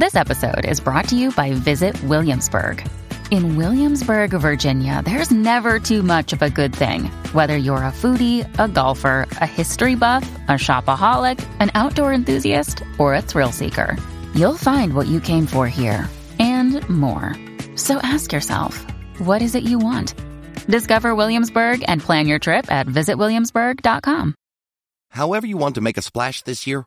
This episode is brought to you by Visit Williamsburg. In Williamsburg, Virginia, there's never too much of a good thing. Whether you're a foodie, a golfer, a history buff, a shopaholic, an outdoor enthusiast, or a thrill seeker, you'll find what you came for here and more. So ask yourself, what is it you want? Discover Williamsburg and plan your trip at visitwilliamsburg.com. However you want to make a splash this year,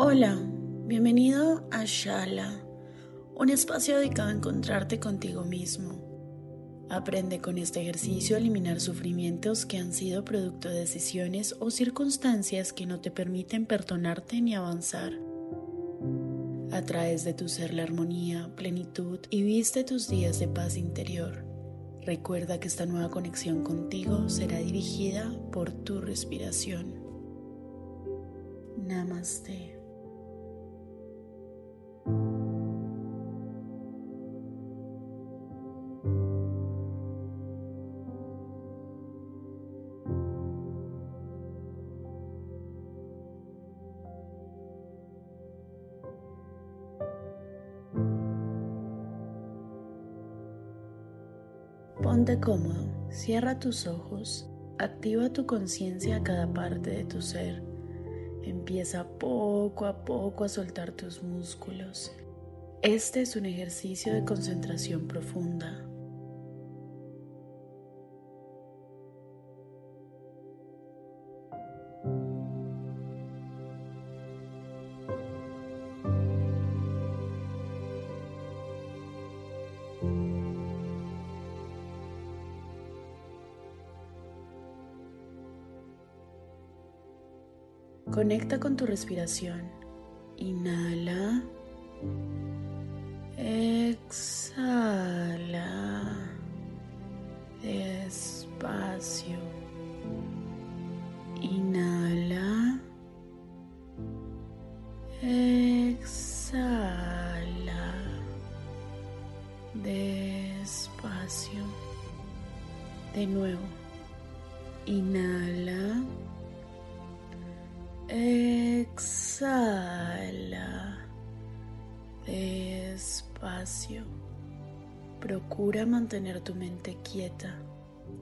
Hola, bienvenido a Shala, un espacio dedicado a encontrarte contigo mismo. Aprende con este ejercicio a eliminar sufrimientos que han sido producto de decisiones o circunstancias que no te permiten perdonarte ni avanzar. Atraes de tu ser la armonía, plenitud y viste tus días de paz interior. Recuerda que esta nueva conexión contigo será dirigida por tu respiración. Namaste. Ponte cómodo, cierra tus ojos, activa tu conciencia a cada parte de tu ser. Empieza poco a poco a soltar tus músculos. Este es un ejercicio de concentración profunda. Conecta con tu respiración. Inhala. Exhala. Despacio. Inhala. Exhala. Despacio. De nuevo. Inhala. Exhala despacio. Procura mantener tu mente quieta.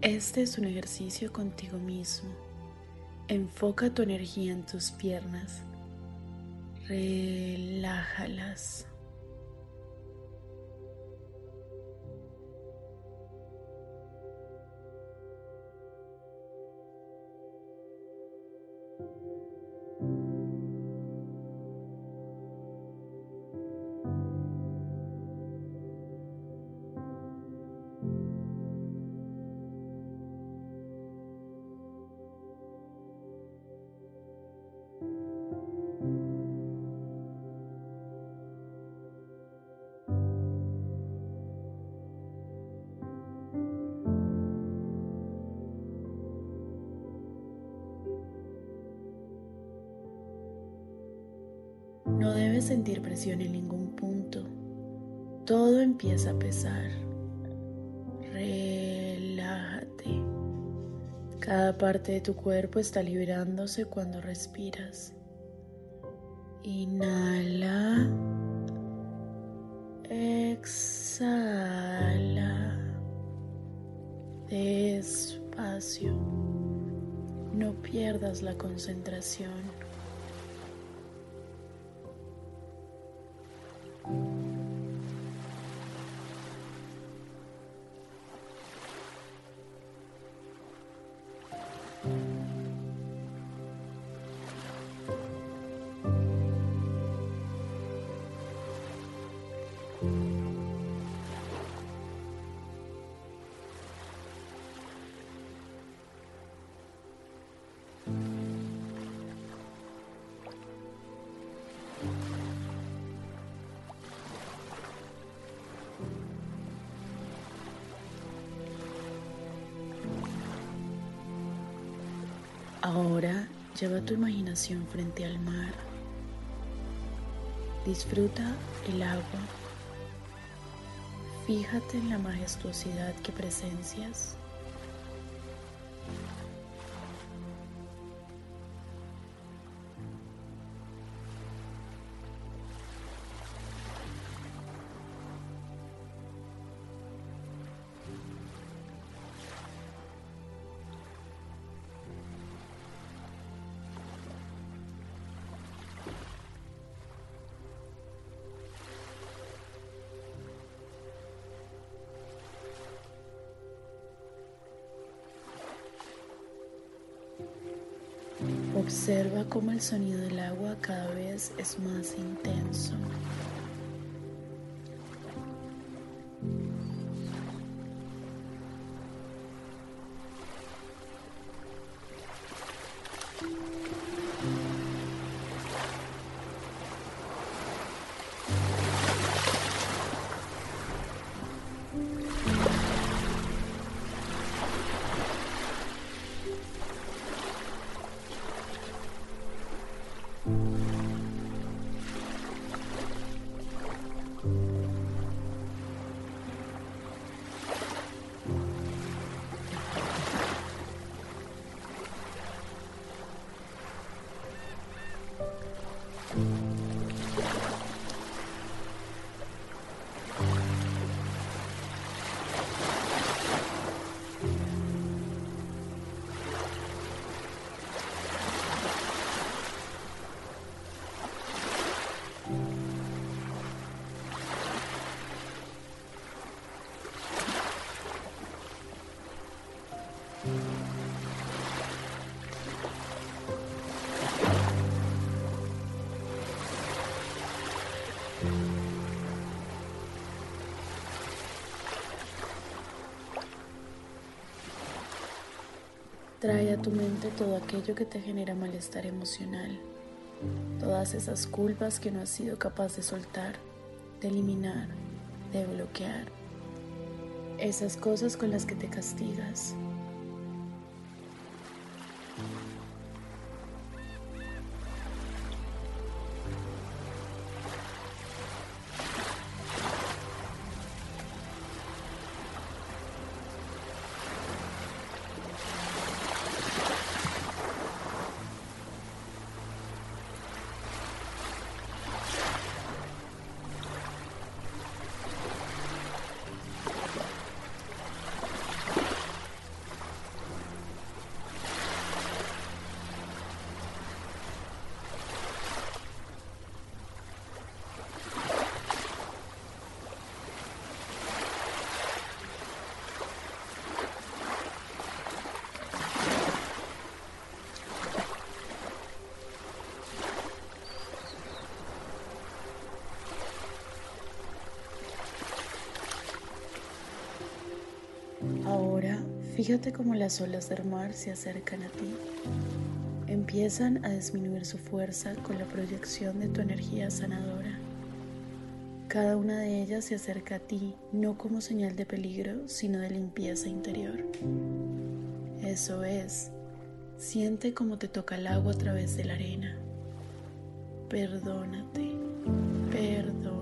Este es un ejercicio contigo mismo. Enfoca tu energía en tus piernas. Relájalas. Sentir presión en ningún punto. Todo empieza a pesar. Relájate. Cada parte de tu cuerpo está liberándose cuando respiras. Inhala. Exhala. Despacio. No pierdas la concentración. Ahora lleva tu imaginación frente al mar. Disfruta el agua. Fíjate en la majestuosidad que presencias. Observa cómo el sonido del agua cada vez es más intenso. Trae a tu mente todo aquello que te genera malestar emocional, todas esas culpas que no has sido capaz de soltar, de eliminar, de bloquear, esas cosas con las que te castigas. Fíjate cómo las olas del mar se acercan a ti. Empiezan a disminuir su fuerza con la proyección de tu energía sanadora. Cada una de ellas se acerca a ti no como señal de peligro, sino de limpieza interior. Eso es, siente cómo te toca el agua a través de la arena. Perdónate, perdónate.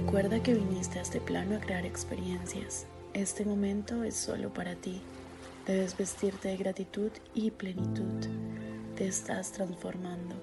Recuerda que viniste a este plano a crear experiencias. Este momento es solo para ti. Debes vestirte de gratitud y plenitud. Te estás transformando.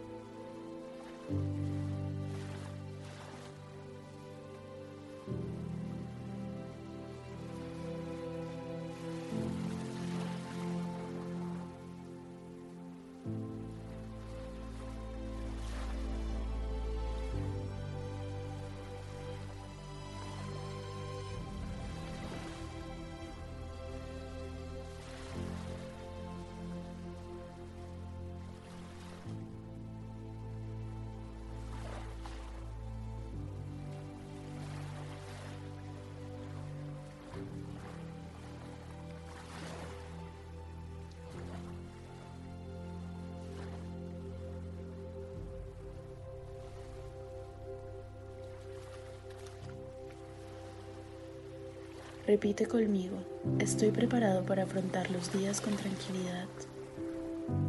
Repite conmigo, estoy preparado para afrontar los días con tranquilidad.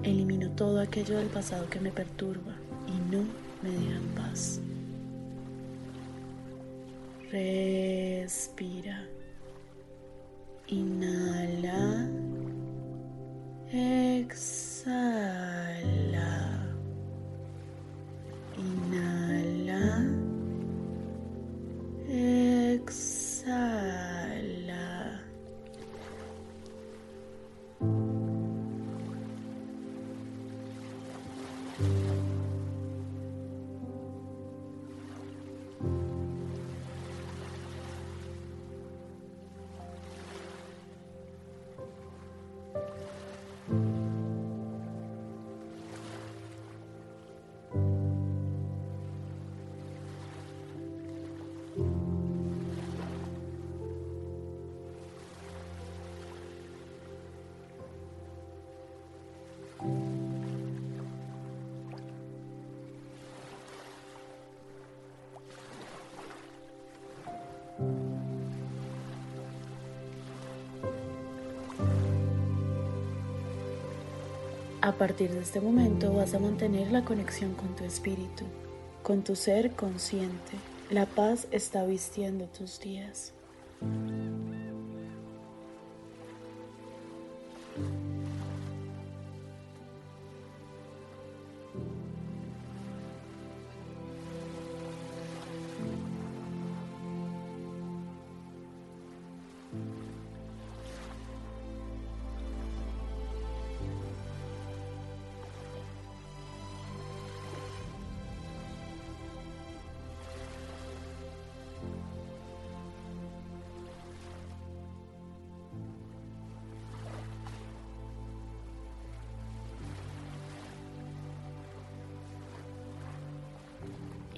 Elimino todo aquello del pasado que me perturba y no me deja en paz. Respira. Inhala. Exhala. A partir de este momento vas a mantener la conexión con tu espíritu, con tu ser consciente. La paz está vistiendo tus días.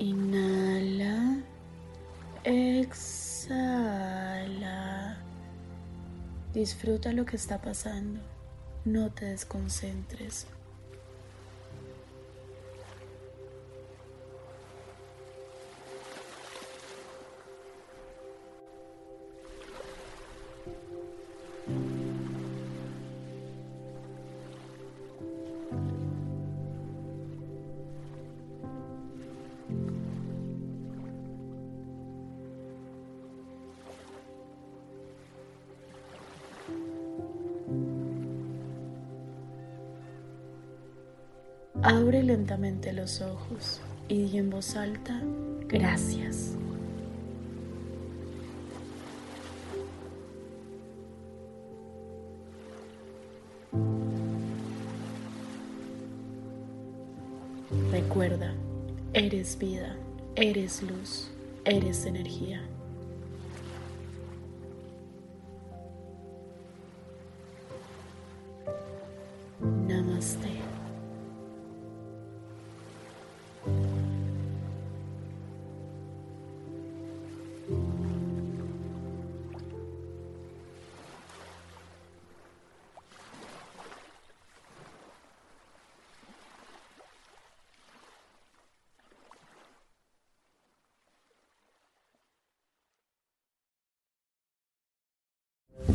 Inhala, exhala. Disfruta lo que está pasando. No te desconcentres. Abre lentamente los ojos y di en voz alta, gracias. Recuerda, eres vida, eres luz, eres energía. Namaste.